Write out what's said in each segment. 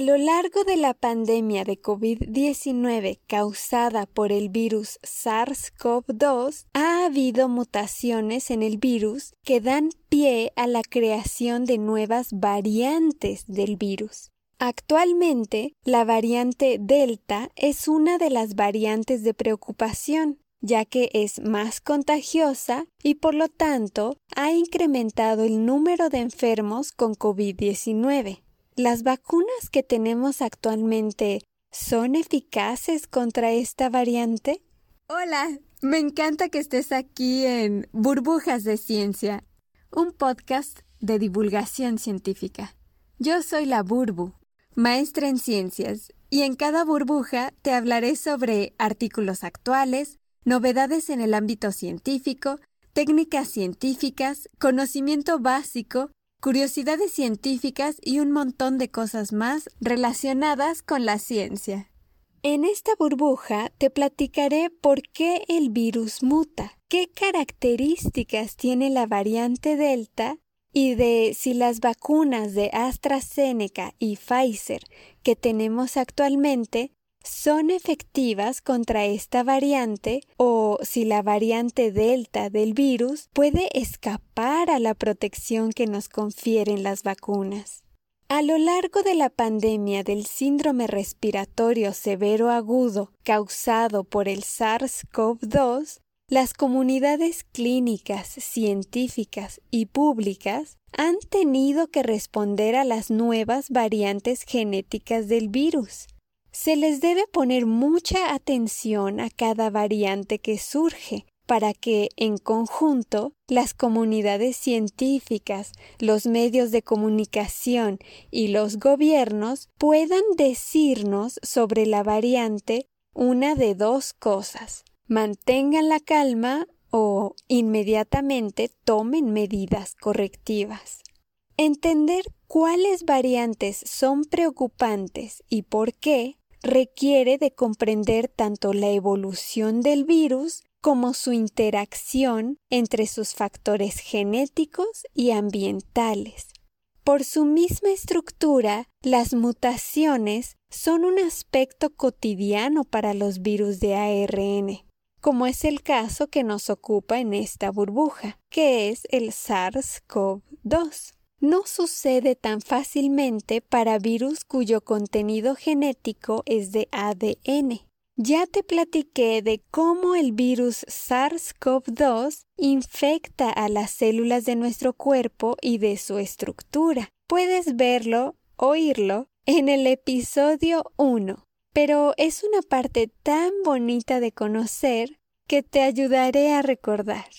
A lo largo de la pandemia de COVID-19 causada por el virus SARS-CoV-2, ha habido mutaciones en el virus que dan pie a la creación de nuevas variantes del virus. Actualmente, la variante Delta es una de las variantes de preocupación, ya que es más contagiosa y por lo tanto ha incrementado el número de enfermos con COVID-19. ¿Las vacunas que tenemos actualmente son eficaces contra esta variante? Hola, me encanta que estés aquí en Burbujas de Ciencia, un podcast de divulgación científica. Yo soy la Burbu, maestra en ciencias, y en cada burbuja te hablaré sobre artículos actuales, novedades en el ámbito científico, técnicas científicas, conocimiento básico curiosidades científicas y un montón de cosas más relacionadas con la ciencia. En esta burbuja te platicaré por qué el virus muta, qué características tiene la variante Delta y de si las vacunas de AstraZeneca y Pfizer que tenemos actualmente son efectivas contra esta variante o si la variante delta del virus puede escapar a la protección que nos confieren las vacunas. A lo largo de la pandemia del síndrome respiratorio severo agudo causado por el SARS-CoV-2, las comunidades clínicas, científicas y públicas han tenido que responder a las nuevas variantes genéticas del virus se les debe poner mucha atención a cada variante que surge para que, en conjunto, las comunidades científicas, los medios de comunicación y los gobiernos puedan decirnos sobre la variante una de dos cosas. Mantengan la calma o inmediatamente tomen medidas correctivas. Entender cuáles variantes son preocupantes y por qué requiere de comprender tanto la evolución del virus como su interacción entre sus factores genéticos y ambientales. Por su misma estructura, las mutaciones son un aspecto cotidiano para los virus de ARN, como es el caso que nos ocupa en esta burbuja, que es el SARS-CoV-2 no sucede tan fácilmente para virus cuyo contenido genético es de ADN. Ya te platiqué de cómo el virus SARS-CoV-2 infecta a las células de nuestro cuerpo y de su estructura. Puedes verlo, oírlo, en el episodio 1. Pero es una parte tan bonita de conocer que te ayudaré a recordar.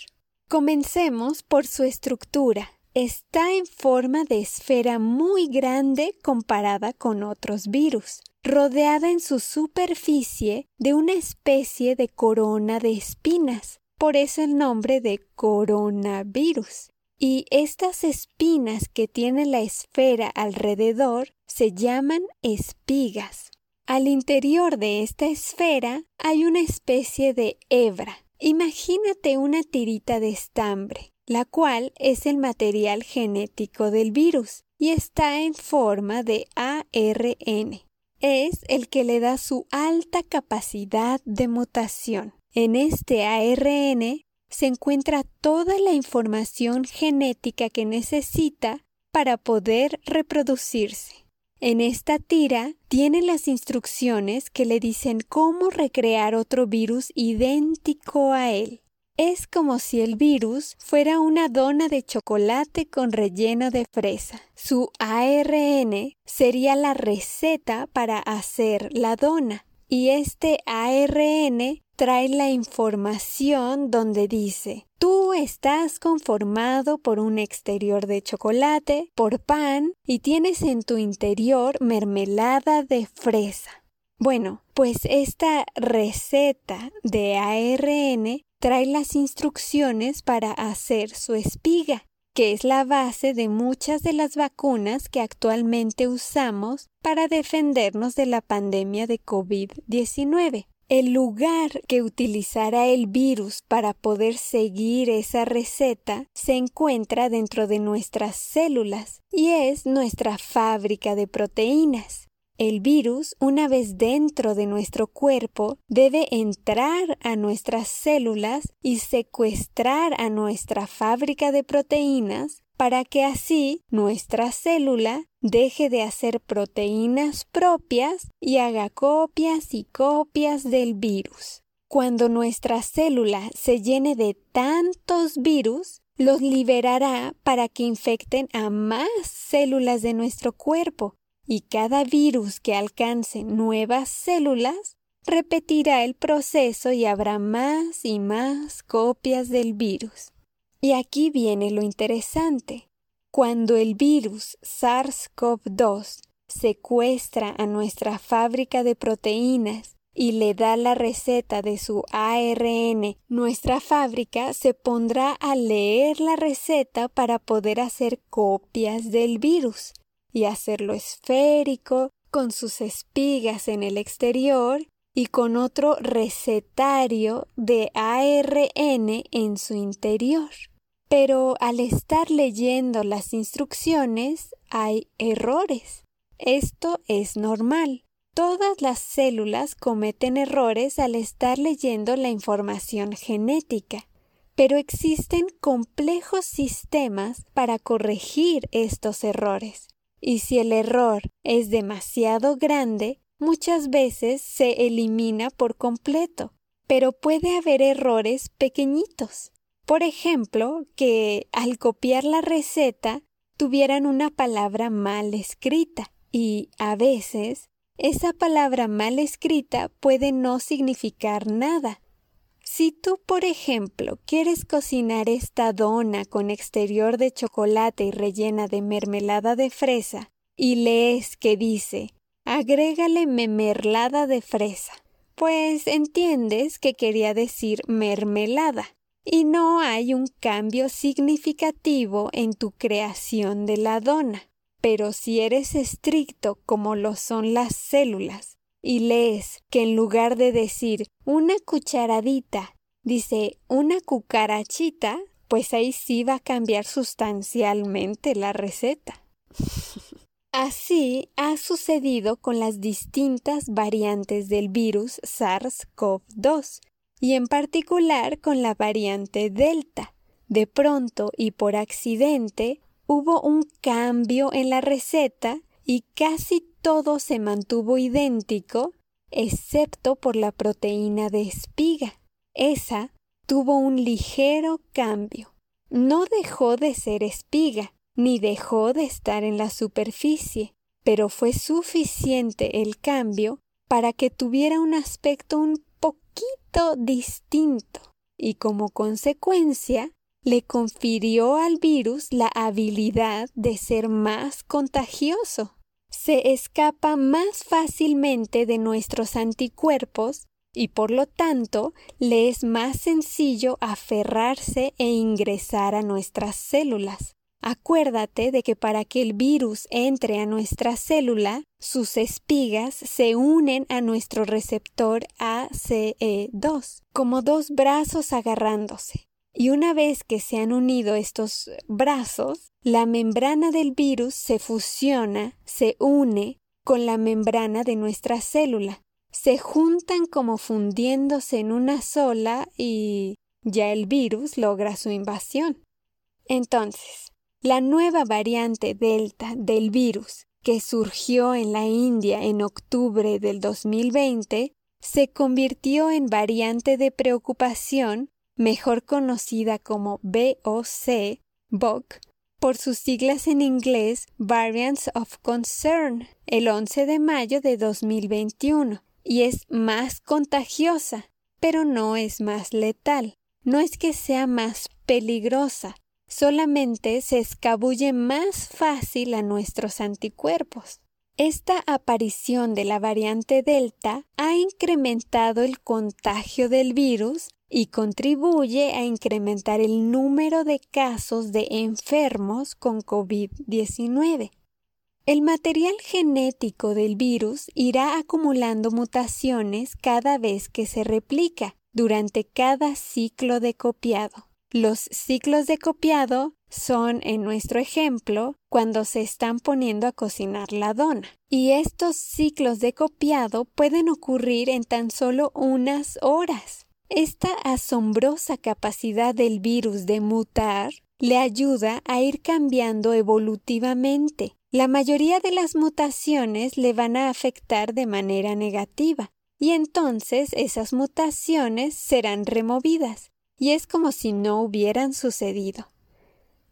Comencemos por su estructura está en forma de esfera muy grande comparada con otros virus, rodeada en su superficie de una especie de corona de espinas, por eso el nombre de coronavirus. Y estas espinas que tiene la esfera alrededor se llaman espigas. Al interior de esta esfera hay una especie de hebra. Imagínate una tirita de estambre la cual es el material genético del virus y está en forma de ARN. Es el que le da su alta capacidad de mutación. En este ARN se encuentra toda la información genética que necesita para poder reproducirse. En esta tira tiene las instrucciones que le dicen cómo recrear otro virus idéntico a él. Es como si el virus fuera una dona de chocolate con relleno de fresa. Su ARN sería la receta para hacer la dona. Y este ARN trae la información donde dice Tú estás conformado por un exterior de chocolate, por pan y tienes en tu interior mermelada de fresa. Bueno, pues esta receta de ARN trae las instrucciones para hacer su espiga, que es la base de muchas de las vacunas que actualmente usamos para defendernos de la pandemia de COVID-19. El lugar que utilizará el virus para poder seguir esa receta se encuentra dentro de nuestras células y es nuestra fábrica de proteínas. El virus, una vez dentro de nuestro cuerpo, debe entrar a nuestras células y secuestrar a nuestra fábrica de proteínas para que así nuestra célula deje de hacer proteínas propias y haga copias y copias del virus. Cuando nuestra célula se llene de tantos virus, los liberará para que infecten a más células de nuestro cuerpo y cada virus que alcance nuevas células repetirá el proceso y habrá más y más copias del virus. Y aquí viene lo interesante. Cuando el virus SARS-CoV-2 secuestra a nuestra fábrica de proteínas y le da la receta de su ARN, nuestra fábrica se pondrá a leer la receta para poder hacer copias del virus y hacerlo esférico, con sus espigas en el exterior y con otro recetario de ARN en su interior. Pero al estar leyendo las instrucciones hay errores. Esto es normal. Todas las células cometen errores al estar leyendo la información genética, pero existen complejos sistemas para corregir estos errores. Y si el error es demasiado grande, muchas veces se elimina por completo, pero puede haber errores pequeñitos. Por ejemplo, que al copiar la receta tuvieran una palabra mal escrita y a veces esa palabra mal escrita puede no significar nada. Si tú, por ejemplo, quieres cocinar esta dona con exterior de chocolate y rellena de mermelada de fresa, y lees que dice agrégale mermelada de fresa, pues entiendes que quería decir mermelada, y no hay un cambio significativo en tu creación de la dona. Pero si eres estricto como lo son las células y lees que en lugar de decir una cucharadita, dice una cucarachita, pues ahí sí va a cambiar sustancialmente la receta. Así ha sucedido con las distintas variantes del virus SARS-CoV-2 y en particular con la variante Delta. De pronto y por accidente hubo un cambio en la receta y casi todo se mantuvo idéntico, excepto por la proteína de espiga. Esa tuvo un ligero cambio. No dejó de ser espiga, ni dejó de estar en la superficie, pero fue suficiente el cambio para que tuviera un aspecto un poquito distinto, y como consecuencia le confirió al virus la habilidad de ser más contagioso. Se escapa más fácilmente de nuestros anticuerpos y por lo tanto le es más sencillo aferrarse e ingresar a nuestras células. Acuérdate de que para que el virus entre a nuestra célula, sus espigas se unen a nuestro receptor ACE2, como dos brazos agarrándose. Y una vez que se han unido estos brazos, la membrana del virus se fusiona, se une con la membrana de nuestra célula. Se juntan como fundiéndose en una sola y ya el virus logra su invasión. Entonces, la nueva variante Delta del virus que surgió en la India en octubre del 2020 se convirtió en variante de preocupación mejor conocida como BOC, BOC, por sus siglas en inglés Variants of Concern, el 11 de mayo de 2021, y es más contagiosa, pero no es más letal. No es que sea más peligrosa, solamente se escabulle más fácil a nuestros anticuerpos. Esta aparición de la variante Delta ha incrementado el contagio del virus y contribuye a incrementar el número de casos de enfermos con COVID-19. El material genético del virus irá acumulando mutaciones cada vez que se replica durante cada ciclo de copiado. Los ciclos de copiado son, en nuestro ejemplo, cuando se están poniendo a cocinar la dona. Y estos ciclos de copiado pueden ocurrir en tan solo unas horas. Esta asombrosa capacidad del virus de mutar le ayuda a ir cambiando evolutivamente. La mayoría de las mutaciones le van a afectar de manera negativa, y entonces esas mutaciones serán removidas, y es como si no hubieran sucedido.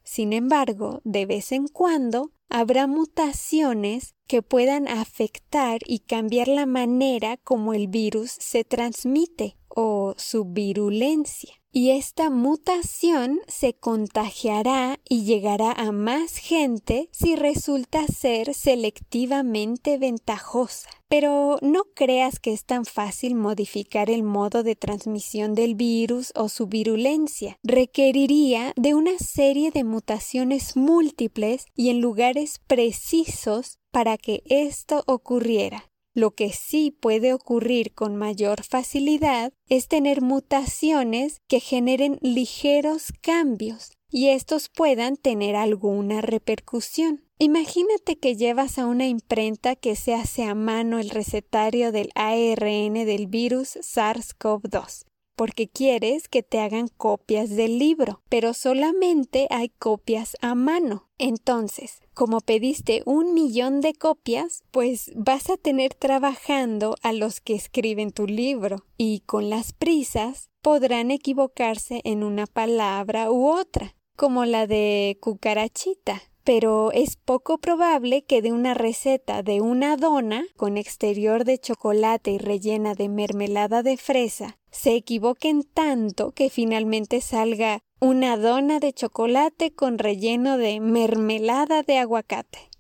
Sin embargo, de vez en cuando habrá mutaciones que puedan afectar y cambiar la manera como el virus se transmite o su virulencia. Y esta mutación se contagiará y llegará a más gente si resulta ser selectivamente ventajosa. Pero no creas que es tan fácil modificar el modo de transmisión del virus o su virulencia. Requeriría de una serie de mutaciones múltiples y en lugares precisos para que esto ocurriera. Lo que sí puede ocurrir con mayor facilidad es tener mutaciones que generen ligeros cambios y estos puedan tener alguna repercusión. Imagínate que llevas a una imprenta que se hace a mano el recetario del ARN del virus SARS-CoV-2 porque quieres que te hagan copias del libro, pero solamente hay copias a mano. Entonces, como pediste un millón de copias, pues vas a tener trabajando a los que escriben tu libro y con las prisas podrán equivocarse en una palabra u otra, como la de cucarachita pero es poco probable que de una receta de una dona con exterior de chocolate y rellena de mermelada de fresa se equivoquen tanto que finalmente salga una dona de chocolate con relleno de mermelada de aguacate.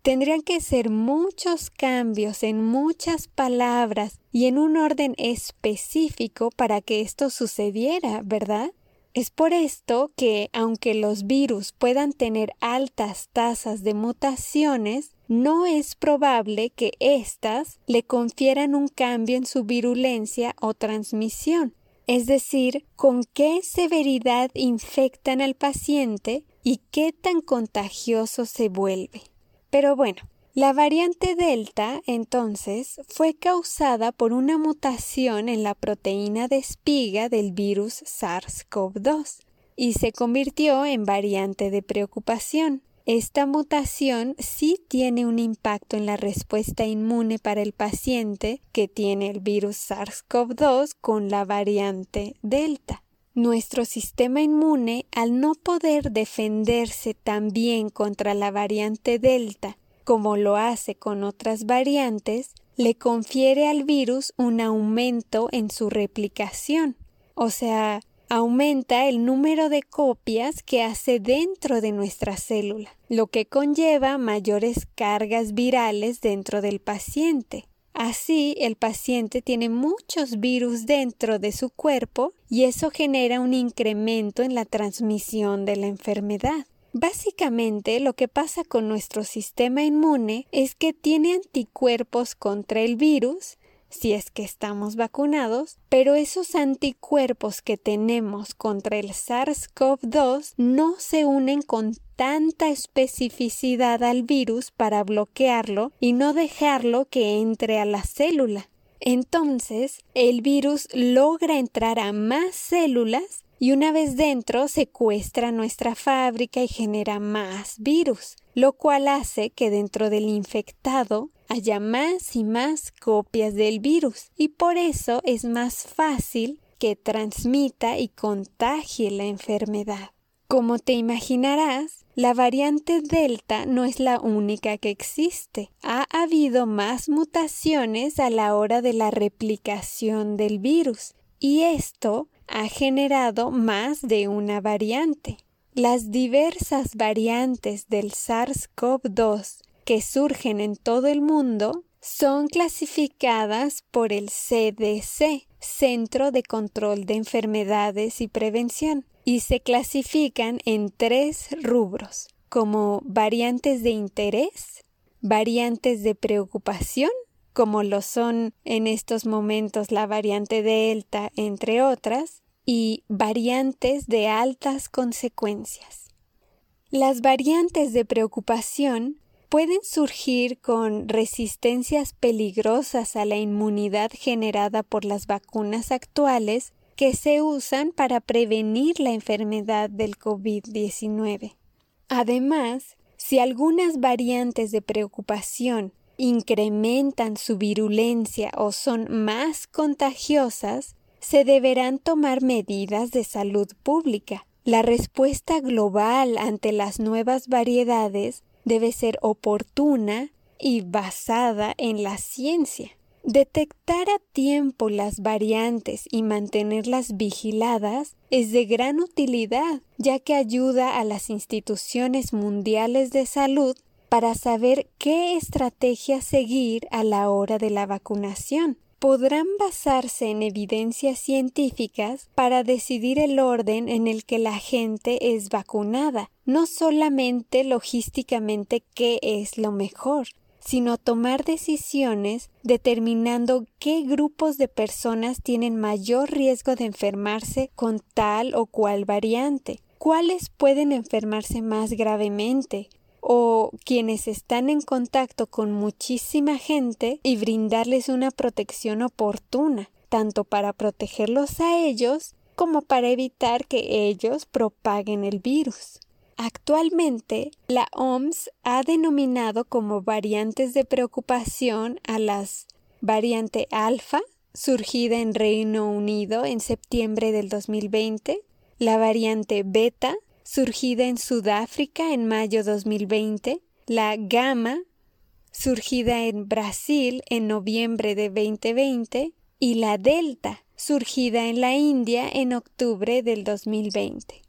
Tendrían que ser muchos cambios en muchas palabras y en un orden específico para que esto sucediera, ¿verdad? Es por esto que, aunque los virus puedan tener altas tasas de mutaciones, no es probable que éstas le confieran un cambio en su virulencia o transmisión, es decir, con qué severidad infectan al paciente y qué tan contagioso se vuelve. Pero bueno, la variante Delta, entonces, fue causada por una mutación en la proteína de espiga del virus SARS-CoV-2 y se convirtió en variante de preocupación. Esta mutación sí tiene un impacto en la respuesta inmune para el paciente que tiene el virus SARS-CoV-2 con la variante Delta. Nuestro sistema inmune, al no poder defenderse tan bien contra la variante Delta como lo hace con otras variantes, le confiere al virus un aumento en su replicación, o sea, aumenta el número de copias que hace dentro de nuestra célula, lo que conlleva mayores cargas virales dentro del paciente. Así, el paciente tiene muchos virus dentro de su cuerpo y eso genera un incremento en la transmisión de la enfermedad. Básicamente lo que pasa con nuestro sistema inmune es que tiene anticuerpos contra el virus, si es que estamos vacunados, pero esos anticuerpos que tenemos contra el SARS-CoV-2 no se unen con tanta especificidad al virus para bloquearlo y no dejarlo que entre a la célula. Entonces, el virus logra entrar a más células y una vez dentro secuestra nuestra fábrica y genera más virus, lo cual hace que dentro del infectado haya más y más copias del virus y por eso es más fácil que transmita y contagie la enfermedad. Como te imaginarás, la variante Delta no es la única que existe. Ha habido más mutaciones a la hora de la replicación del virus y esto ha generado más de una variante. Las diversas variantes del SARS-CoV-2 que surgen en todo el mundo son clasificadas por el CDC, Centro de Control de Enfermedades y Prevención, y se clasifican en tres rubros, como variantes de interés, variantes de preocupación como lo son en estos momentos la variante Delta, entre otras, y variantes de altas consecuencias. Las variantes de preocupación pueden surgir con resistencias peligrosas a la inmunidad generada por las vacunas actuales que se usan para prevenir la enfermedad del COVID-19. Además, si algunas variantes de preocupación incrementan su virulencia o son más contagiosas, se deberán tomar medidas de salud pública. La respuesta global ante las nuevas variedades debe ser oportuna y basada en la ciencia. Detectar a tiempo las variantes y mantenerlas vigiladas es de gran utilidad, ya que ayuda a las instituciones mundiales de salud para saber qué estrategia seguir a la hora de la vacunación. Podrán basarse en evidencias científicas para decidir el orden en el que la gente es vacunada, no solamente logísticamente qué es lo mejor, sino tomar decisiones determinando qué grupos de personas tienen mayor riesgo de enfermarse con tal o cual variante, cuáles pueden enfermarse más gravemente, o quienes están en contacto con muchísima gente y brindarles una protección oportuna, tanto para protegerlos a ellos como para evitar que ellos propaguen el virus. Actualmente, la OMS ha denominado como variantes de preocupación a las variante alfa, surgida en Reino Unido en septiembre del 2020, la variante beta, surgida en Sudáfrica en mayo 2020, la Gamma, surgida en Brasil en noviembre de 2020, y la Delta, surgida en la India en octubre del 2020.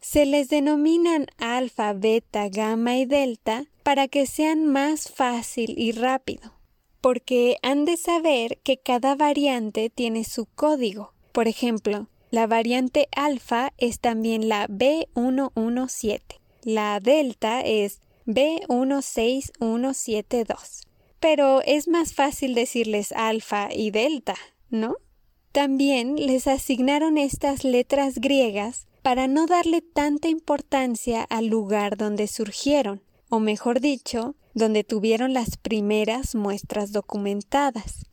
Se les denominan alfa, beta, gamma y delta para que sean más fácil y rápido, porque han de saber que cada variante tiene su código. Por ejemplo, la variante alfa es también la B117. La delta es B16172. Pero es más fácil decirles alfa y delta, ¿no? También les asignaron estas letras griegas para no darle tanta importancia al lugar donde surgieron, o mejor dicho, donde tuvieron las primeras muestras documentadas.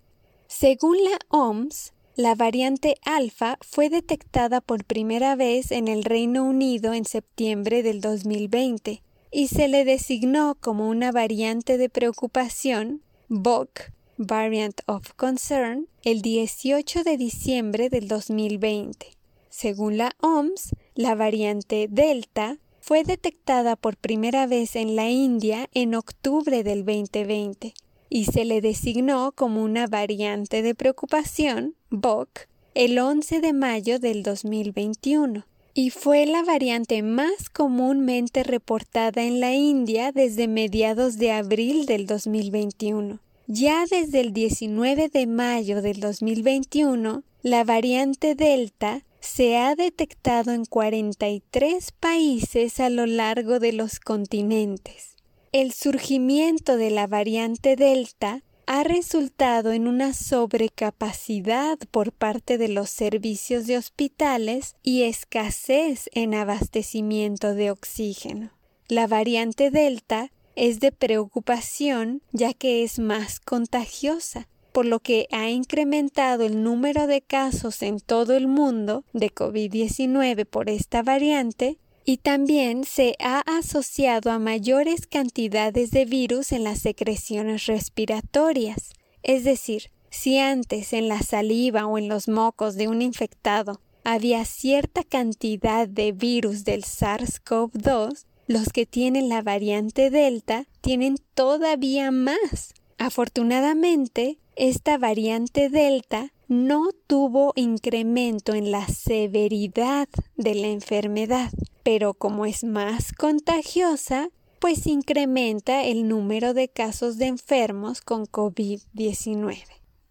Según la OMS, la variante alfa fue detectada por primera vez en el Reino Unido en septiembre del 2020 y se le designó como una variante de preocupación, VOC, Variant of Concern, el 18 de diciembre del 2020. Según la OMS, la variante Delta fue detectada por primera vez en la India en octubre del 2020 y se le designó como una variante de preocupación, BOC, el 11 de mayo del 2021 y fue la variante más comúnmente reportada en la India desde mediados de abril del 2021. Ya desde el 19 de mayo del 2021, la variante Delta se ha detectado en 43 países a lo largo de los continentes. El surgimiento de la variante Delta ha resultado en una sobrecapacidad por parte de los servicios de hospitales y escasez en abastecimiento de oxígeno. La variante Delta es de preocupación ya que es más contagiosa, por lo que ha incrementado el número de casos en todo el mundo de COVID-19 por esta variante y también se ha asociado a mayores cantidades de virus en las secreciones respiratorias. Es decir, si antes en la saliva o en los mocos de un infectado había cierta cantidad de virus del SARS-CoV-2, los que tienen la variante Delta tienen todavía más. Afortunadamente, esta variante Delta no tuvo incremento en la severidad de la enfermedad pero como es más contagiosa, pues incrementa el número de casos de enfermos con COVID-19.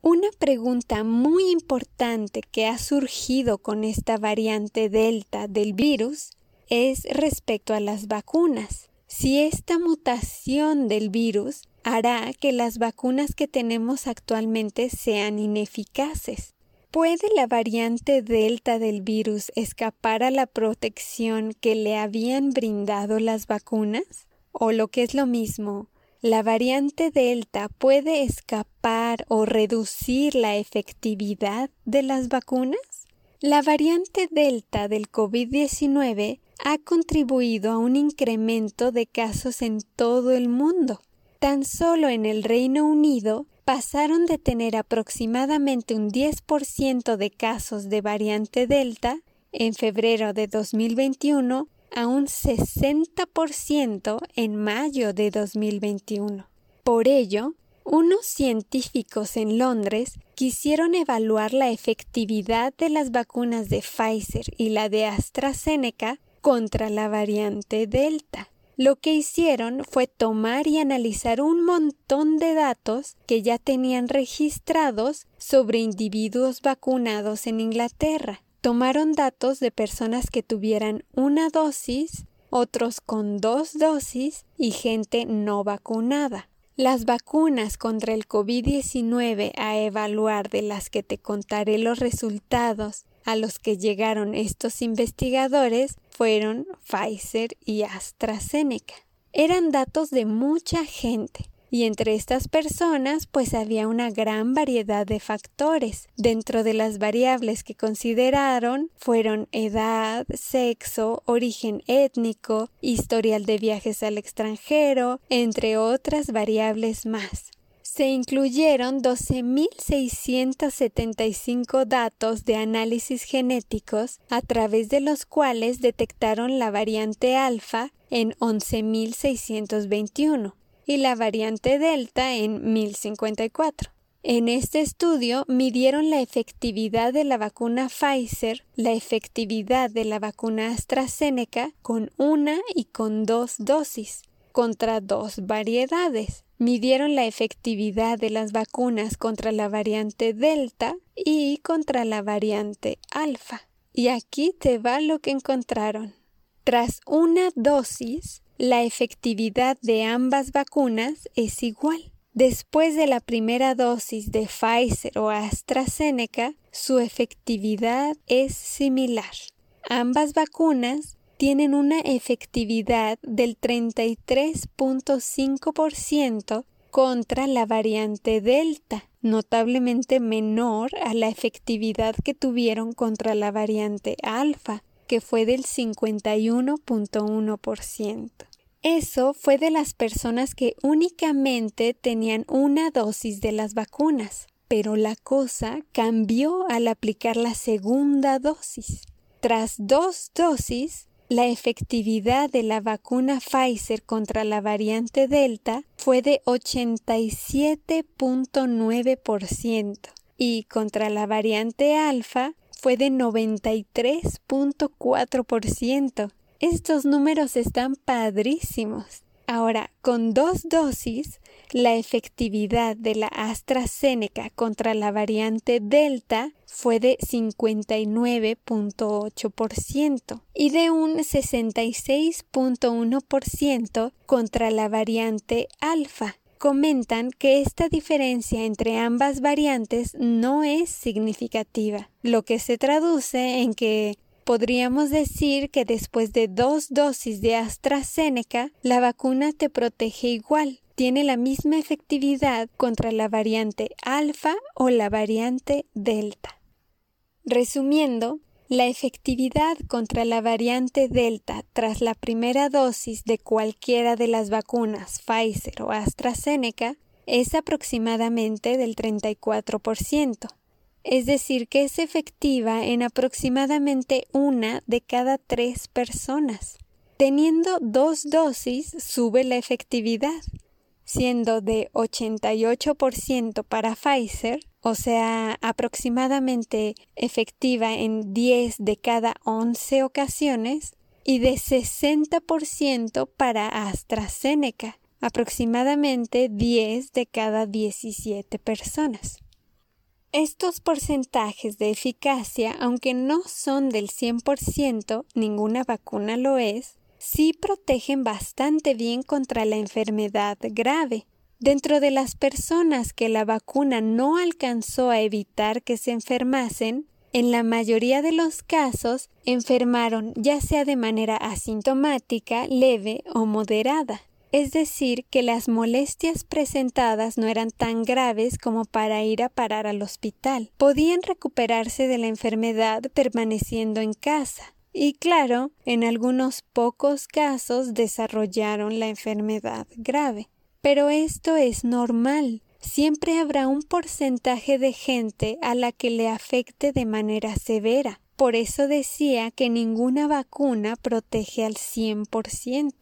Una pregunta muy importante que ha surgido con esta variante Delta del virus es respecto a las vacunas. Si esta mutación del virus hará que las vacunas que tenemos actualmente sean ineficaces. ¿Puede la variante Delta del virus escapar a la protección que le habían brindado las vacunas? O lo que es lo mismo, ¿la variante Delta puede escapar o reducir la efectividad de las vacunas? La variante Delta del COVID-19 ha contribuido a un incremento de casos en todo el mundo. Tan solo en el Reino Unido pasaron de tener aproximadamente un 10% de casos de variante Delta en febrero de 2021 a un 60% en mayo de 2021. Por ello, unos científicos en Londres quisieron evaluar la efectividad de las vacunas de Pfizer y la de AstraZeneca contra la variante Delta. Lo que hicieron fue tomar y analizar un montón de datos que ya tenían registrados sobre individuos vacunados en Inglaterra. Tomaron datos de personas que tuvieran una dosis, otros con dos dosis y gente no vacunada. Las vacunas contra el COVID-19 a evaluar de las que te contaré los resultados a los que llegaron estos investigadores fueron Pfizer y AstraZeneca. Eran datos de mucha gente, y entre estas personas pues había una gran variedad de factores. Dentro de las variables que consideraron fueron edad, sexo, origen étnico, historial de viajes al extranjero, entre otras variables más se incluyeron 12.675 datos de análisis genéticos a través de los cuales detectaron la variante alfa en 11.621 y la variante delta en 1054. En este estudio midieron la efectividad de la vacuna Pfizer, la efectividad de la vacuna AstraZeneca con una y con dos dosis, contra dos variedades midieron la efectividad de las vacunas contra la variante Delta y contra la variante Alfa. Y aquí te va lo que encontraron. Tras una dosis, la efectividad de ambas vacunas es igual. Después de la primera dosis de Pfizer o AstraZeneca, su efectividad es similar. Ambas vacunas tienen una efectividad del 33.5% contra la variante Delta, notablemente menor a la efectividad que tuvieron contra la variante Alfa, que fue del 51.1%. Eso fue de las personas que únicamente tenían una dosis de las vacunas, pero la cosa cambió al aplicar la segunda dosis. Tras dos dosis, la efectividad de la vacuna Pfizer contra la variante Delta fue de 87.9% y contra la variante Alfa fue de 93.4%. Estos números están padrísimos. Ahora, con dos dosis, la efectividad de la AstraZeneca contra la variante Delta fue de 59.8% y de un 66.1% contra la variante Alfa. Comentan que esta diferencia entre ambas variantes no es significativa, lo que se traduce en que podríamos decir que después de dos dosis de AstraZeneca, la vacuna te protege igual, tiene la misma efectividad contra la variante alfa o la variante delta. Resumiendo, la efectividad contra la variante Delta tras la primera dosis de cualquiera de las vacunas Pfizer o AstraZeneca es aproximadamente del 34%, es decir, que es efectiva en aproximadamente una de cada tres personas. Teniendo dos dosis sube la efectividad, siendo de 88% para Pfizer, o sea, aproximadamente efectiva en 10 de cada 11 ocasiones, y de 60% para AstraZeneca, aproximadamente 10 de cada 17 personas. Estos porcentajes de eficacia, aunque no son del 100%, ninguna vacuna lo es, sí protegen bastante bien contra la enfermedad grave, Dentro de las personas que la vacuna no alcanzó a evitar que se enfermasen, en la mayoría de los casos enfermaron ya sea de manera asintomática, leve o moderada. Es decir, que las molestias presentadas no eran tan graves como para ir a parar al hospital. Podían recuperarse de la enfermedad permaneciendo en casa. Y claro, en algunos pocos casos desarrollaron la enfermedad grave. Pero esto es normal siempre habrá un porcentaje de gente a la que le afecte de manera severa. Por eso decía que ninguna vacuna protege al 100%.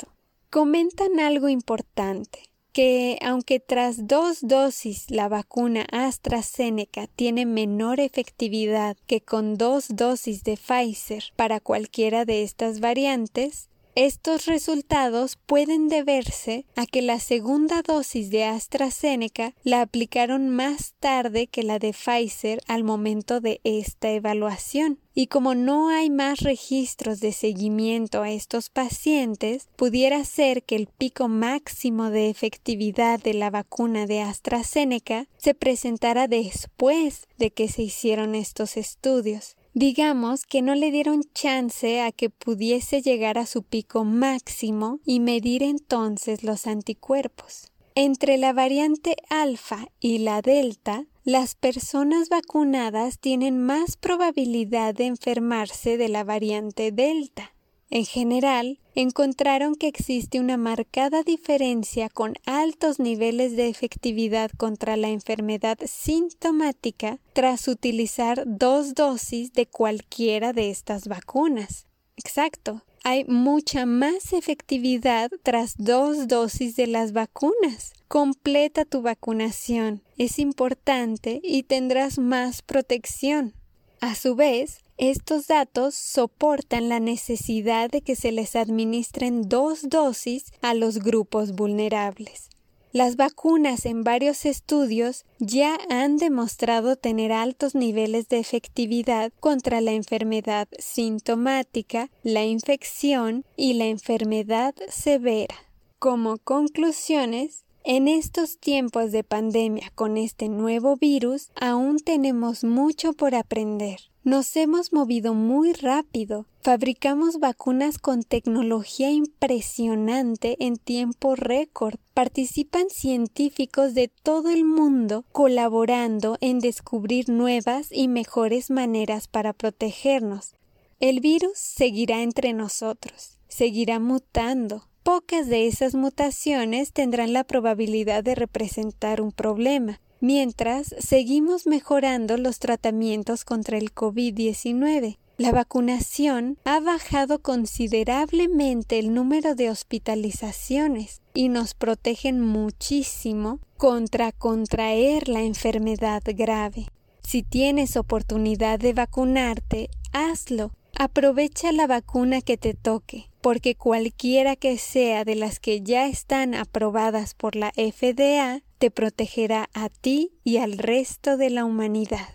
Comentan algo importante que aunque tras dos dosis la vacuna AstraZeneca tiene menor efectividad que con dos dosis de Pfizer para cualquiera de estas variantes, estos resultados pueden deberse a que la segunda dosis de AstraZeneca la aplicaron más tarde que la de Pfizer al momento de esta evaluación. Y como no hay más registros de seguimiento a estos pacientes, pudiera ser que el pico máximo de efectividad de la vacuna de AstraZeneca se presentara después de que se hicieron estos estudios digamos que no le dieron chance a que pudiese llegar a su pico máximo y medir entonces los anticuerpos. Entre la variante alfa y la delta, las personas vacunadas tienen más probabilidad de enfermarse de la variante delta. En general, encontraron que existe una marcada diferencia con altos niveles de efectividad contra la enfermedad sintomática tras utilizar dos dosis de cualquiera de estas vacunas. Exacto. Hay mucha más efectividad tras dos dosis de las vacunas. Completa tu vacunación. Es importante y tendrás más protección. A su vez, estos datos soportan la necesidad de que se les administren dos dosis a los grupos vulnerables. Las vacunas en varios estudios ya han demostrado tener altos niveles de efectividad contra la enfermedad sintomática, la infección y la enfermedad severa. Como conclusiones, en estos tiempos de pandemia con este nuevo virus aún tenemos mucho por aprender. Nos hemos movido muy rápido. Fabricamos vacunas con tecnología impresionante en tiempo récord. Participan científicos de todo el mundo colaborando en descubrir nuevas y mejores maneras para protegernos. El virus seguirá entre nosotros, seguirá mutando. Pocas de esas mutaciones tendrán la probabilidad de representar un problema mientras seguimos mejorando los tratamientos contra el COVID-19. La vacunación ha bajado considerablemente el número de hospitalizaciones y nos protegen muchísimo contra contraer la enfermedad grave. Si tienes oportunidad de vacunarte, hazlo. Aprovecha la vacuna que te toque, porque cualquiera que sea de las que ya están aprobadas por la FDA te protegerá a ti y al resto de la humanidad.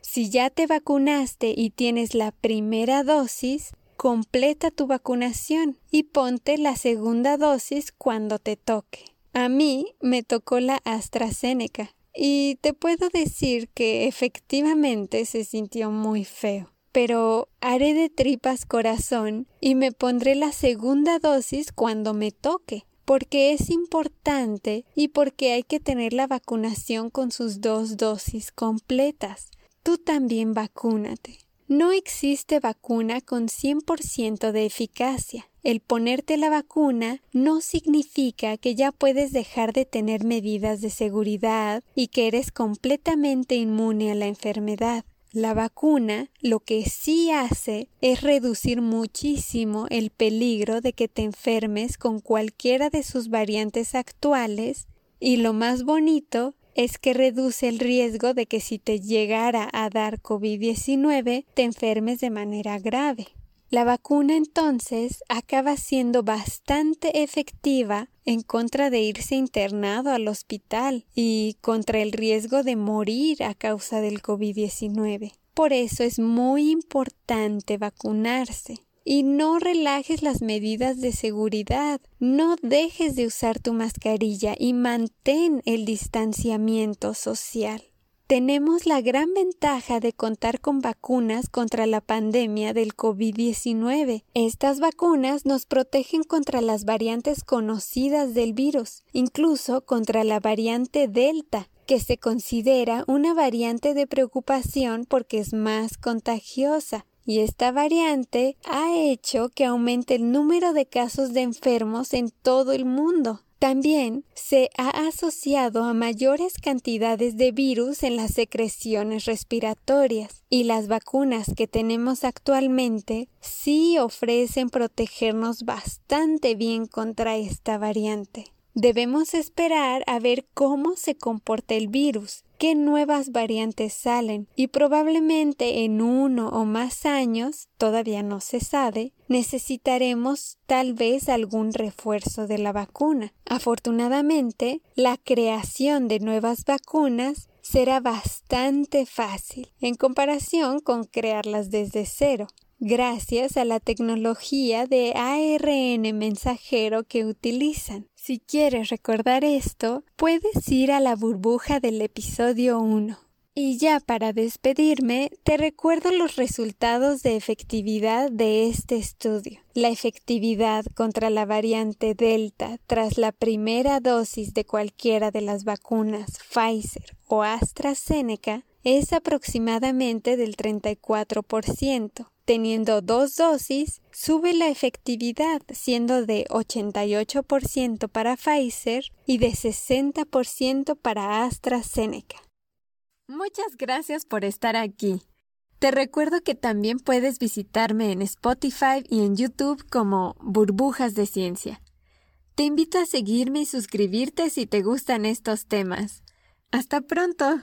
Si ya te vacunaste y tienes la primera dosis, completa tu vacunación y ponte la segunda dosis cuando te toque. A mí me tocó la AstraZeneca y te puedo decir que efectivamente se sintió muy feo. Pero haré de tripas corazón y me pondré la segunda dosis cuando me toque porque es importante y porque hay que tener la vacunación con sus dos dosis completas. Tú también vacúnate. No existe vacuna con 100% de eficacia. El ponerte la vacuna no significa que ya puedes dejar de tener medidas de seguridad y que eres completamente inmune a la enfermedad. La vacuna lo que sí hace es reducir muchísimo el peligro de que te enfermes con cualquiera de sus variantes actuales y lo más bonito es que reduce el riesgo de que si te llegara a dar COVID-19 te enfermes de manera grave. La vacuna entonces acaba siendo bastante efectiva en contra de irse internado al hospital y contra el riesgo de morir a causa del COVID-19. Por eso es muy importante vacunarse. y no relajes las medidas de seguridad. No dejes de usar tu mascarilla y mantén el distanciamiento social. Tenemos la gran ventaja de contar con vacunas contra la pandemia del COVID-19. Estas vacunas nos protegen contra las variantes conocidas del virus, incluso contra la variante Delta, que se considera una variante de preocupación porque es más contagiosa. Y esta variante ha hecho que aumente el número de casos de enfermos en todo el mundo. También se ha asociado a mayores cantidades de virus en las secreciones respiratorias y las vacunas que tenemos actualmente sí ofrecen protegernos bastante bien contra esta variante. Debemos esperar a ver cómo se comporta el virus, qué nuevas variantes salen y probablemente en uno o más años, todavía no se sabe, necesitaremos tal vez algún refuerzo de la vacuna. Afortunadamente, la creación de nuevas vacunas será bastante fácil en comparación con crearlas desde cero gracias a la tecnología de ARN mensajero que utilizan. Si quieres recordar esto, puedes ir a la burbuja del episodio 1. Y ya para despedirme, te recuerdo los resultados de efectividad de este estudio. La efectividad contra la variante Delta tras la primera dosis de cualquiera de las vacunas Pfizer o AstraZeneca es aproximadamente del 34%. Teniendo dos dosis, sube la efectividad siendo de 88% para Pfizer y de 60% para AstraZeneca. Muchas gracias por estar aquí. Te recuerdo que también puedes visitarme en Spotify y en YouTube como Burbujas de Ciencia. Te invito a seguirme y suscribirte si te gustan estos temas. Hasta pronto.